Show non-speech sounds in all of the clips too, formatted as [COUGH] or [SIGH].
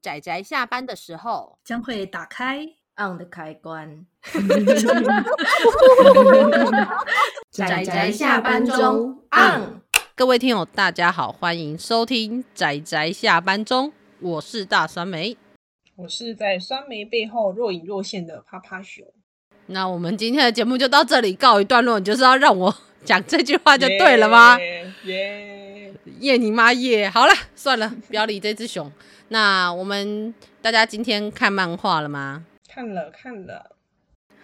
宅宅下班的时候将会打开 on 的开关。[LAUGHS] 仔仔下班中 on。各位听友，大家好，欢迎收听仔仔下班中，我是大酸梅，我是在酸梅背后若隐若现的趴趴熊。那我们今天的节目就到这里告一段落，你就是要让我讲这句话就对了吗？耶耶你妈耶！好了，算了，不要理这只熊。那我们大家今天看漫画了吗？看了看了。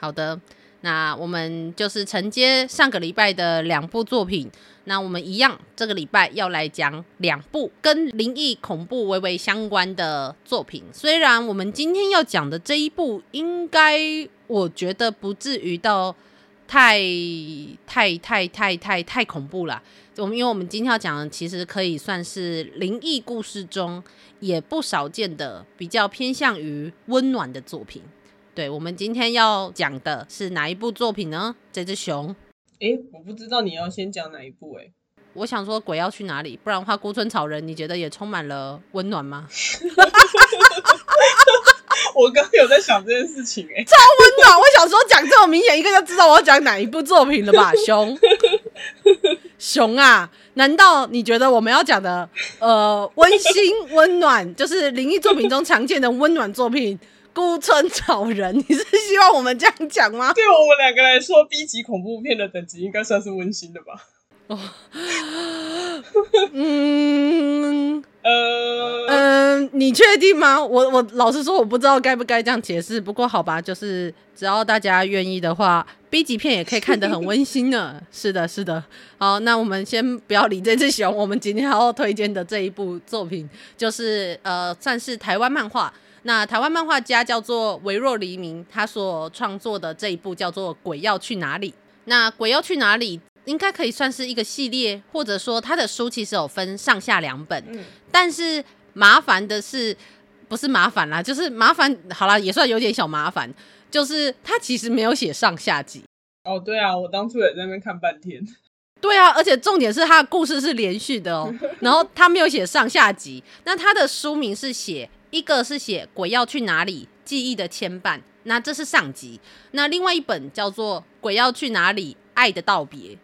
好的，那我们就是承接上个礼拜的两部作品。那我们一样，这个礼拜要来讲两部跟灵异恐怖微微相关的作品。虽然我们今天要讲的这一部，应该我觉得不至于到太太太太太太恐怖了。我们因为我们今天要讲的，其实可以算是灵异故事中也不少见的比较偏向于温暖的作品。对，我们今天要讲的是哪一部作品呢？这只熊。诶，我不知道你要先讲哪一部诶。我想说鬼要去哪里？不然的话，孤村草人你觉得也充满了温暖吗？[LAUGHS] [LAUGHS] 我刚有在想这件事情，哎，超温暖。我想说讲这么明显，一个就知道我要讲哪一部作品了吧？熊，熊啊！难道你觉得我们要讲的呃温馨温暖，就是灵异作品中常见的温暖作品《孤村草人》？你是希望我们这样讲吗？对我们两个来说，B 级恐怖片的等级应该算是温馨的吧？哦，嗯。呃嗯、你确定吗？我我老实说，我不知道该不该这样解释。不过好吧，就是只要大家愿意的话，B 级片也可以看得很温馨呢。[LAUGHS] 是的，是的。好，那我们先不要理这只熊。我们今天要推荐的这一部作品，就是呃，算是台湾漫画。那台湾漫画家叫做微弱黎明，他所创作的这一部叫做《鬼要去哪里》。那《鬼要去哪里》？应该可以算是一个系列，或者说他的书其实有分上下两本，嗯、但是麻烦的是，不是麻烦啦，就是麻烦，好啦，也算有点小麻烦，就是他其实没有写上下集。哦，对啊，我当初也在那边看半天。对啊，而且重点是他的故事是连续的哦，[LAUGHS] 然后他没有写上下集。那他的书名是写一个是写鬼要去哪里，记忆的牵绊，那这是上集。那另外一本叫做鬼要去哪里，爱的道别。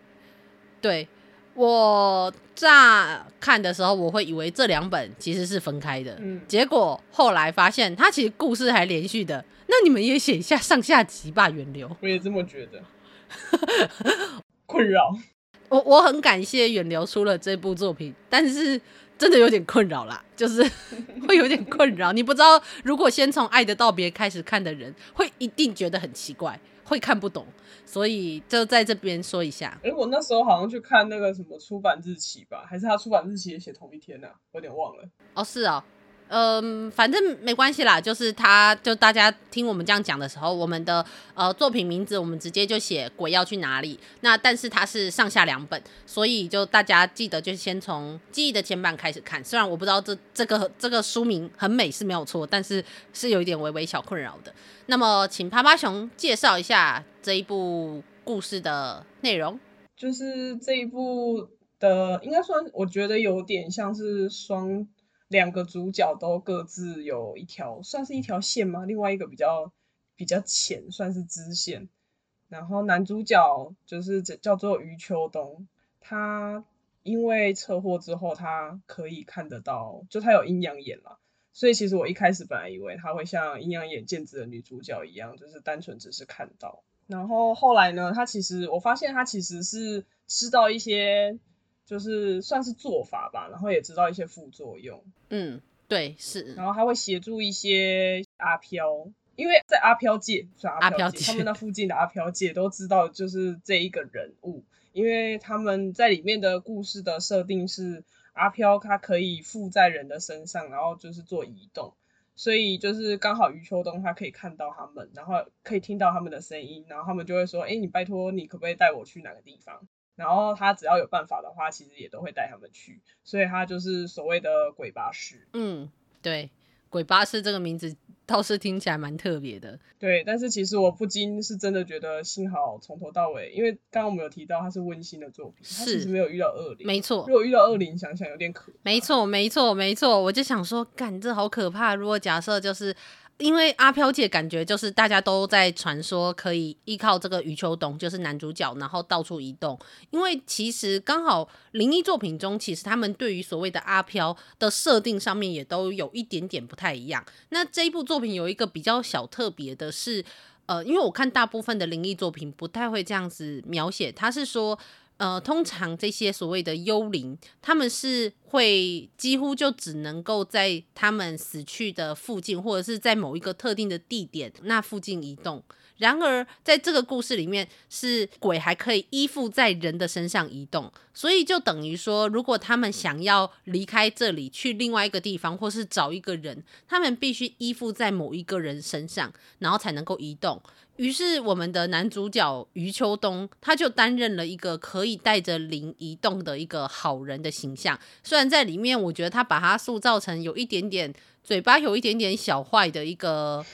对，我乍看的时候，我会以为这两本其实是分开的，嗯，结果后来发现它其实故事还连续的。那你们也写一下上下集吧，源流。我也这么觉得，[LAUGHS] 困扰。我我很感谢远流出了这部作品，但是真的有点困扰啦，就是 [LAUGHS] 会有点困扰。你不知道，如果先从《爱的道别》开始看的人，会一定觉得很奇怪。会看不懂，所以就在这边说一下。哎，我那时候好像去看那个什么出版日期吧，还是他出版日期也写同一天呢？啊？我有点忘了。哦，是哦。嗯，反正没关系啦，就是他，就大家听我们这样讲的时候，我们的呃作品名字我们直接就写鬼要去哪里。那但是它是上下两本，所以就大家记得就先从记忆的牵绊开始看。虽然我不知道这这个这个书名很美是没有错，但是是有一点微微小困扰的。那么请趴趴熊介绍一下这一部故事的内容。就是这一部的应该算，我觉得有点像是双。两个主角都各自有一条，算是一条线吗？另外一个比较比较浅，算是支线。然后男主角就是叫做余秋冬，他因为车祸之后，他可以看得到，就他有阴阳眼了。所以其实我一开始本来以为他会像阴阳眼剑子的女主角一样，就是单纯只是看到。然后后来呢，他其实我发现他其实是知道一些。就是算是做法吧，然后也知道一些副作用。嗯，对，是。然后他会协助一些阿飘，因为在阿飘界，算阿飘界，界他们那附近的阿飘界都知道，就是这一个人物，因为他们在里面的故事的设定是阿飘，他可以附在人的身上，然后就是做移动，所以就是刚好余秋冬他可以看到他们，然后可以听到他们的声音，然后他们就会说：“哎，你拜托，你可不可以带我去哪个地方？”然后他只要有办法的话，其实也都会带他们去，所以他就是所谓的鬼巴士。嗯，对，鬼巴士这个名字倒是听起来蛮特别的。对，但是其实我不禁是真的觉得，幸好从头到尾，因为刚刚我们有提到它是温馨的作品，是它其实没有遇到恶灵。没错，如果遇到恶灵，想想有点可怕。没错，没错，没错，我就想说，干，这好可怕。如果假设就是。因为阿飘姐感觉就是大家都在传说可以依靠这个余秋冬，就是男主角，然后到处移动。因为其实刚好灵异作品中，其实他们对于所谓的阿飘的设定上面也都有一点点不太一样。那这一部作品有一个比较小特别的是，呃，因为我看大部分的灵异作品不太会这样子描写，他是说。呃，通常这些所谓的幽灵，他们是会几乎就只能够在他们死去的附近，或者是在某一个特定的地点那附近移动。然而，在这个故事里面，是鬼还可以依附在人的身上移动，所以就等于说，如果他们想要离开这里去另外一个地方，或是找一个人，他们必须依附在某一个人身上，然后才能够移动。于是，我们的男主角余秋冬，他就担任了一个可以带着灵移动的一个好人的形象。虽然在里面，我觉得他把他塑造成有一点点嘴巴有一点点小坏的一个，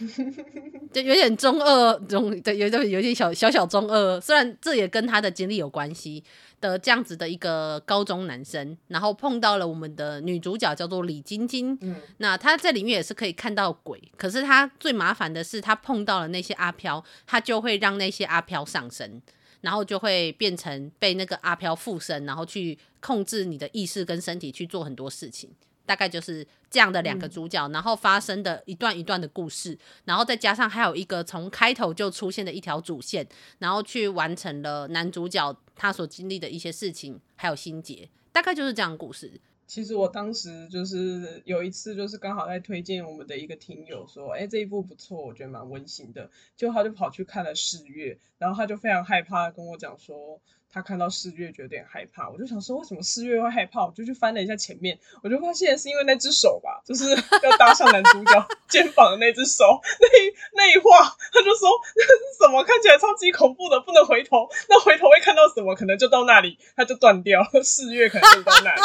就有点中二中，对，有点有点小小小中二。虽然这也跟他的经历有关系。的这样子的一个高中男生，然后碰到了我们的女主角叫做李晶晶，嗯，那他在里面也是可以看到鬼，可是他最麻烦的是他碰到了那些阿飘，他就会让那些阿飘上身，然后就会变成被那个阿飘附身，然后去控制你的意识跟身体去做很多事情。大概就是这样的两个主角，嗯，然后发生的一段一段的故事，然后再加上还有一个从开头就出现的一条主线，然后去完成了男主角他所经历的一些事情，还有心结，大概就是这样的故事。其实我当时就是有一次，就是刚好在推荐我们的一个听友说，哎，这一部不错，我觉得蛮温馨的，就他就跑去看了《四月》，然后他就非常害怕，跟我讲说。他看到四月觉得有点害怕，我就想说为什么四月会害怕？我就去翻了一下前面，我就发现是因为那只手吧，就是要搭上男主角 [LAUGHS] 肩膀的那只手，那一那一话，他就说那是什么？看起来超级恐怖的，不能回头，那回头会看到什么？可能就到那里，他就断掉，四月可能就到那里，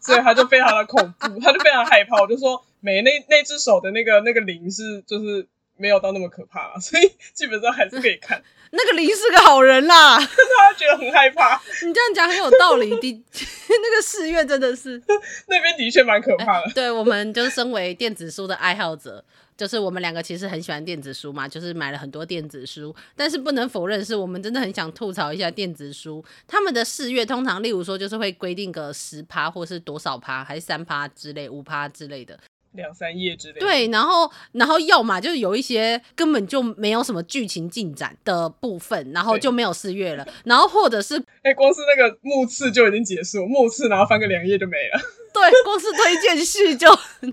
所以他就非常的恐怖，他就非常害怕。我就说没那那只手的那个那个灵是就是没有到那么可怕，所以基本上还是可以看。那个灵是个好人啦，[LAUGHS] 他觉得很害怕。你这样讲很有道理的，[LAUGHS] 那个四月真的是那边的确蛮可怕的。欸、对，我们就是身为电子书的爱好者，就是我们两个其实很喜欢电子书嘛，就是买了很多电子书。但是不能否认，是我们真的很想吐槽一下电子书。他们的四月通常，例如说就是会规定个十趴，或是多少趴，还是三趴之类、五趴之类的。两三页之类的，对，然后然后要么就是有一些根本就没有什么剧情进展的部分，然后就没有四月了，然后或者是 [LAUGHS] 哎、欸，光是那个目次就已经结束，目次然后翻个两页就没了，[LAUGHS] 对，光是推荐序就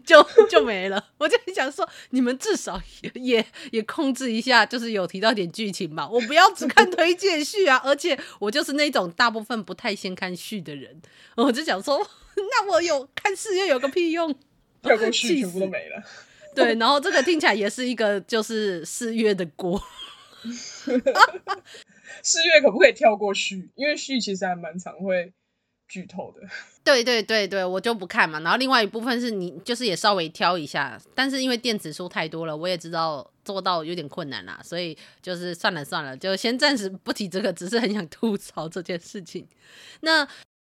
就就没了。我就想说，你们至少也也也控制一下，就是有提到点剧情吧，我不要只看推荐序啊，而且我就是那种大部分不太先看序的人，我就想说，[LAUGHS] 那我有看四月有个屁用？跳过去全部都没了，对，然后这个听起来也是一个就是四月的锅。[LAUGHS] 四月可不可以跳过序？因为序其实还蛮常会剧透的。对对对对，我就不看嘛。然后另外一部分是你就是也稍微挑一下，但是因为电子书太多了，我也知道做到有点困难啦，所以就是算了算了，就先暂时不提这个，只是很想吐槽这件事情。那。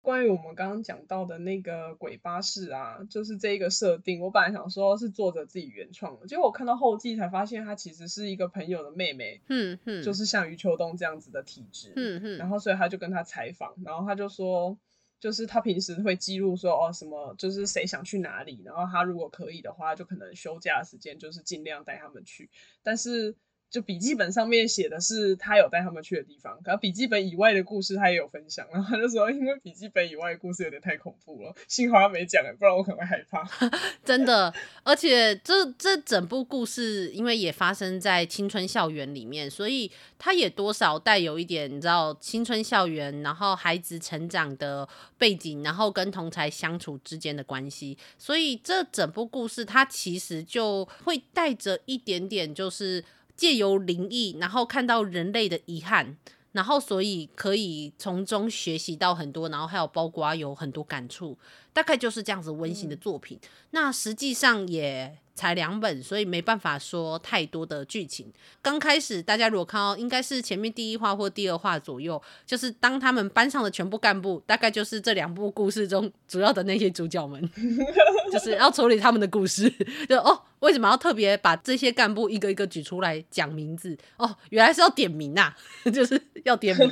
关于我们刚刚讲到的那个鬼巴士啊，就是这一个设定，我本来想说是作者自己原创的，结果我看到后记才发现，他其实是一个朋友的妹妹，嗯嗯，就是像余秋冬这样子的体质，嗯嗯，然后所以他就跟他采访，然后他就说，就是他平时会记录说哦什么，就是谁想去哪里，然后他如果可以的话，就可能休假的时间就是尽量带他们去，但是。就笔记本上面写的是他有带他们去的地方，可笔记本以外的故事他也有分享。然后他就说，因为笔记本以外的故事有点太恐怖了，幸好他没讲，不然我可能会害怕。[LAUGHS] 真的，而且这这整部故事因为也发生在青春校园里面，所以它也多少带有一点你知道青春校园，然后孩子成长的背景，然后跟同才相处之间的关系。所以这整部故事它其实就会带着一点点就是。借由灵异，然后看到人类的遗憾，然后所以可以从中学习到很多，然后还有包括有很多感触，大概就是这样子温馨的作品。嗯、那实际上也才两本，所以没办法说太多的剧情。刚开始大家如果看到，应该是前面第一话或第二话左右，就是当他们班上的全部干部，大概就是这两部故事中主要的那些主角们，[LAUGHS] 就是要处理他们的故事。[LAUGHS] 就哦，为什么要特别把这些干部一个一个举出来讲名字？哦，原来是要点名啊，[LAUGHS] 就是要点名。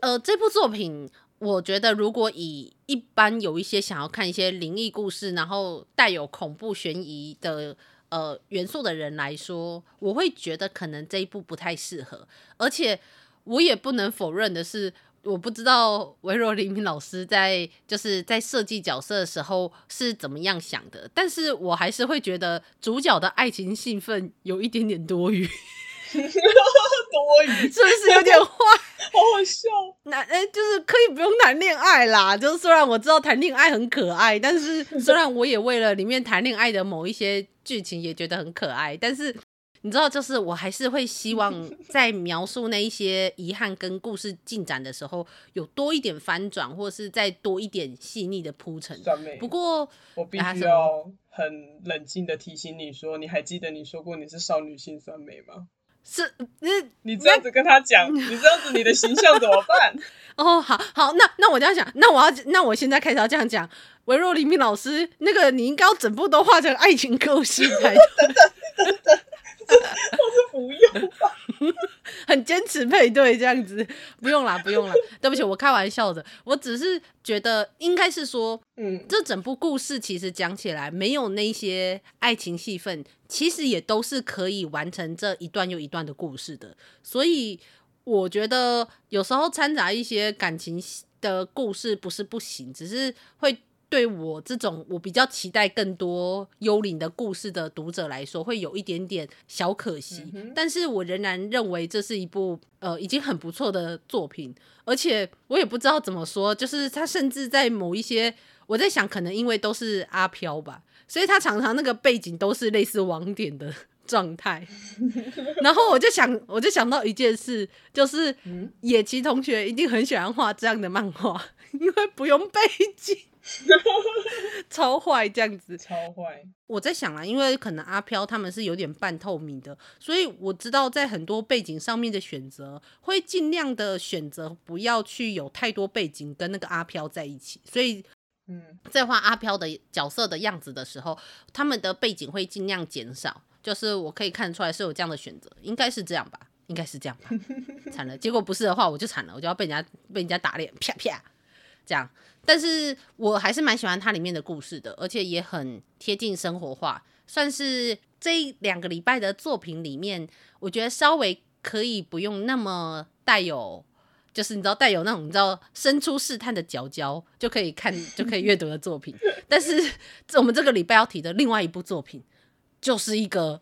呃，这部作品。我觉得，如果以一般有一些想要看一些灵异故事，然后带有恐怖悬疑的呃元素的人来说，我会觉得可能这一部不太适合。而且，我也不能否认的是，我不知道维若黎明老师在就是在设计角色的时候是怎么样想的，但是我还是会觉得主角的爱情兴奋有一点点多余。[LAUGHS] 多余是不是有点坏？好好笑。男哎，就是可以不用谈恋爱啦。就是虽然我知道谈恋爱很可爱，但是虽然我也为了里面谈恋爱的某一些剧情也觉得很可爱，但是你知道，就是我还是会希望在描述那一些遗憾跟故事进展的时候，有多一点翻转，或是再多一点细腻的铺陈。不过我必须要很冷静的提醒你说，你还记得你说过你是少女心酸梅吗？是，你你这样子跟他讲，你这样子你的形象怎么办？[LAUGHS] 哦，好好，那那我这样想，那我要那我现在开始要这样讲，维若黎明老师，那个你应该要整部都画成爱情故事才对。我是不用吧，很坚持配对这样子，不用啦，不用啦，对不起，我开玩笑的，我只是觉得应该是说，嗯，这整部故事其实讲起来没有那些爱情戏份，其实也都是可以完成这一段又一段的故事的，所以我觉得有时候掺杂一些感情的故事不是不行，只是会。对我这种我比较期待更多幽灵的故事的读者来说，会有一点点小可惜。嗯、但是我仍然认为这是一部呃已经很不错的作品，而且我也不知道怎么说，就是他甚至在某一些我在想，可能因为都是阿飘吧，所以他常常那个背景都是类似网点的 [LAUGHS] 状态。[LAUGHS] 然后我就想，我就想到一件事，就是野崎同学一定很喜欢画这样的漫画，因为不用背景。[LAUGHS] 超坏这样子，超坏。我在想啊，因为可能阿飘他们是有点半透明的，所以我知道在很多背景上面的选择，会尽量的选择不要去有太多背景跟那个阿飘在一起。所以，嗯，在画阿飘的角色的样子的时候，他们的背景会尽量减少。就是我可以看出来是有这样的选择，应该是这样吧？应该是这样吧？惨了，结果不是的话，我就惨了，我就要被人家被人家打脸，啪啪。这样，但是我还是蛮喜欢它里面的故事的，而且也很贴近生活化，算是这两个礼拜的作品里面，我觉得稍微可以不用那么带有，就是你知道带有那种你知道伸出试探的角角就可以看就可以阅读的作品。但是我们这个礼拜要提的另外一部作品，就是一个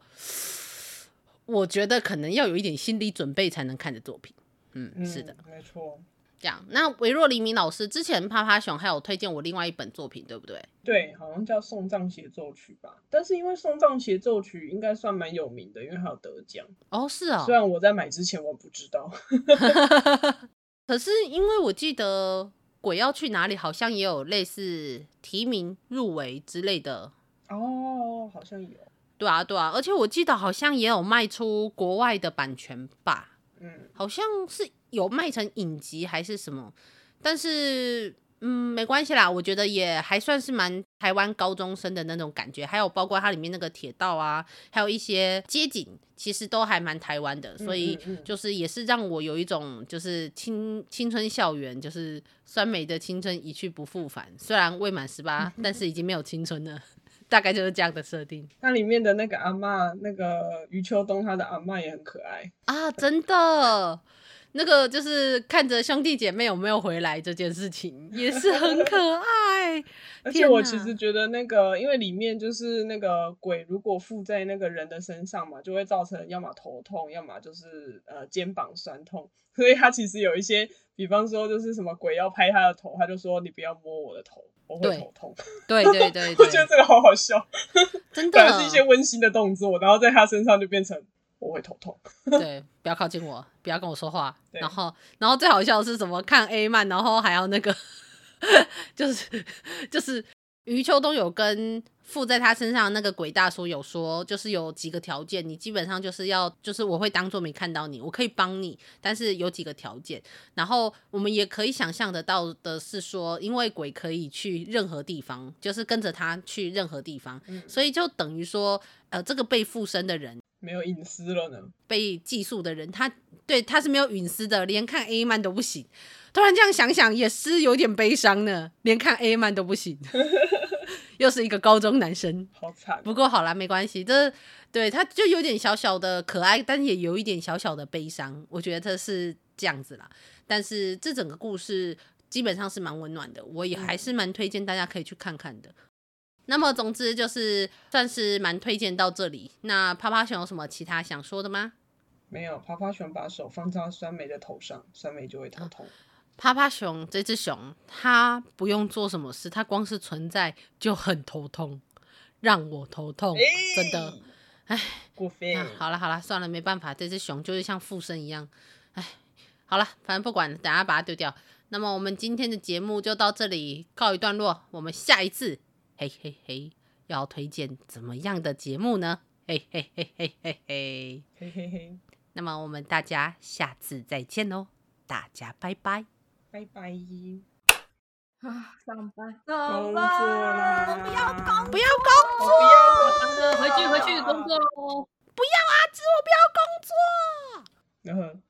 我觉得可能要有一点心理准备才能看的作品。嗯，是的，没错。这样，那维若黎明老师之前趴趴熊还有推荐我另外一本作品，对不对？对，好像叫《送葬协奏曲》吧。但是因为《送葬协奏曲》应该算蛮有名的，因为还有得奖。哦，是啊、哦。虽然我在买之前我不知道，[LAUGHS] 可是因为我记得《鬼要去哪里》好像也有类似提名入围之类的。哦，好像有。对啊，对啊，而且我记得好像也有卖出国外的版权吧。嗯，好像是。有卖成影集还是什么？但是嗯，没关系啦，我觉得也还算是蛮台湾高中生的那种感觉。还有包括它里面那个铁道啊，还有一些街景，其实都还蛮台湾的。所以就是也是让我有一种就是青青春校园，就是酸梅的青春一去不复返。虽然未满十八，[LAUGHS] 但是已经没有青春了，[LAUGHS] 大概就是这样的设定。那里面的那个阿嬷，那个余秋冬，他的阿嬷也很可爱啊，真的。那个就是看着兄弟姐妹有没有回来这件事情，也是很可爱。[LAUGHS] 而且我其实觉得那个，因为里面就是那个鬼，如果附在那个人的身上嘛，就会造成要么头痛，要么就是呃肩膀酸痛。所以他其实有一些，比方说就是什么鬼要拍他的头，他就说你不要摸我的头，我会头痛。对对对，对，[LAUGHS] 我觉得这个好好笑，真的，是一些温馨的动作，然后在他身上就变成。我会头痛。[LAUGHS] 对，不要靠近我，不要跟我说话。然后，然后最好笑的是什么？看 A 漫，然后还要那个，[LAUGHS] 就是就是余秋冬有跟附在他身上的那个鬼大叔有说，就是有几个条件，你基本上就是要，就是我会当做没看到你，我可以帮你，但是有几个条件。然后我们也可以想象得到的是说，因为鬼可以去任何地方，就是跟着他去任何地方，嗯、所以就等于说，呃，这个被附身的人没有隐私了呢。被寄宿的人，他对他是没有隐私的，连看 A 漫都不行。突然这样想想，也是有点悲伤呢，连看 A 漫都不行。[LAUGHS] 又是一个高中男生，好惨。不过好啦，没关系。这对他就有点小小的可爱，但也有一点小小的悲伤。我觉得这是这样子啦。但是这整个故事基本上是蛮温暖的，我也还是蛮推荐大家可以去看看的。嗯、那么总之就是算是蛮推荐到这里。那趴趴熊有什么其他想说的吗？没有，趴趴熊把手放在酸梅的头上，酸梅就会头痛。啊趴趴熊这只熊，它不用做什么事，它光是存在就很头痛，让我头痛，欸、真的，哎，过分。好了好了，算了，没办法，这只熊就是像附身一样，哎，好了，反正不管，等下把它丢掉。那么我们今天的节目就到这里告一段落，我们下一次，嘿嘿嘿，要推荐怎么样的节目呢？嘿嘿嘿嘿嘿嘿嘿嘿嘿。那么我们大家下次再见喽，大家拜拜。拜拜！啊，上班，工作啦！我不要工，不要工作，不要，回去回去工作喽！不要啊，子，我不要工作。然后。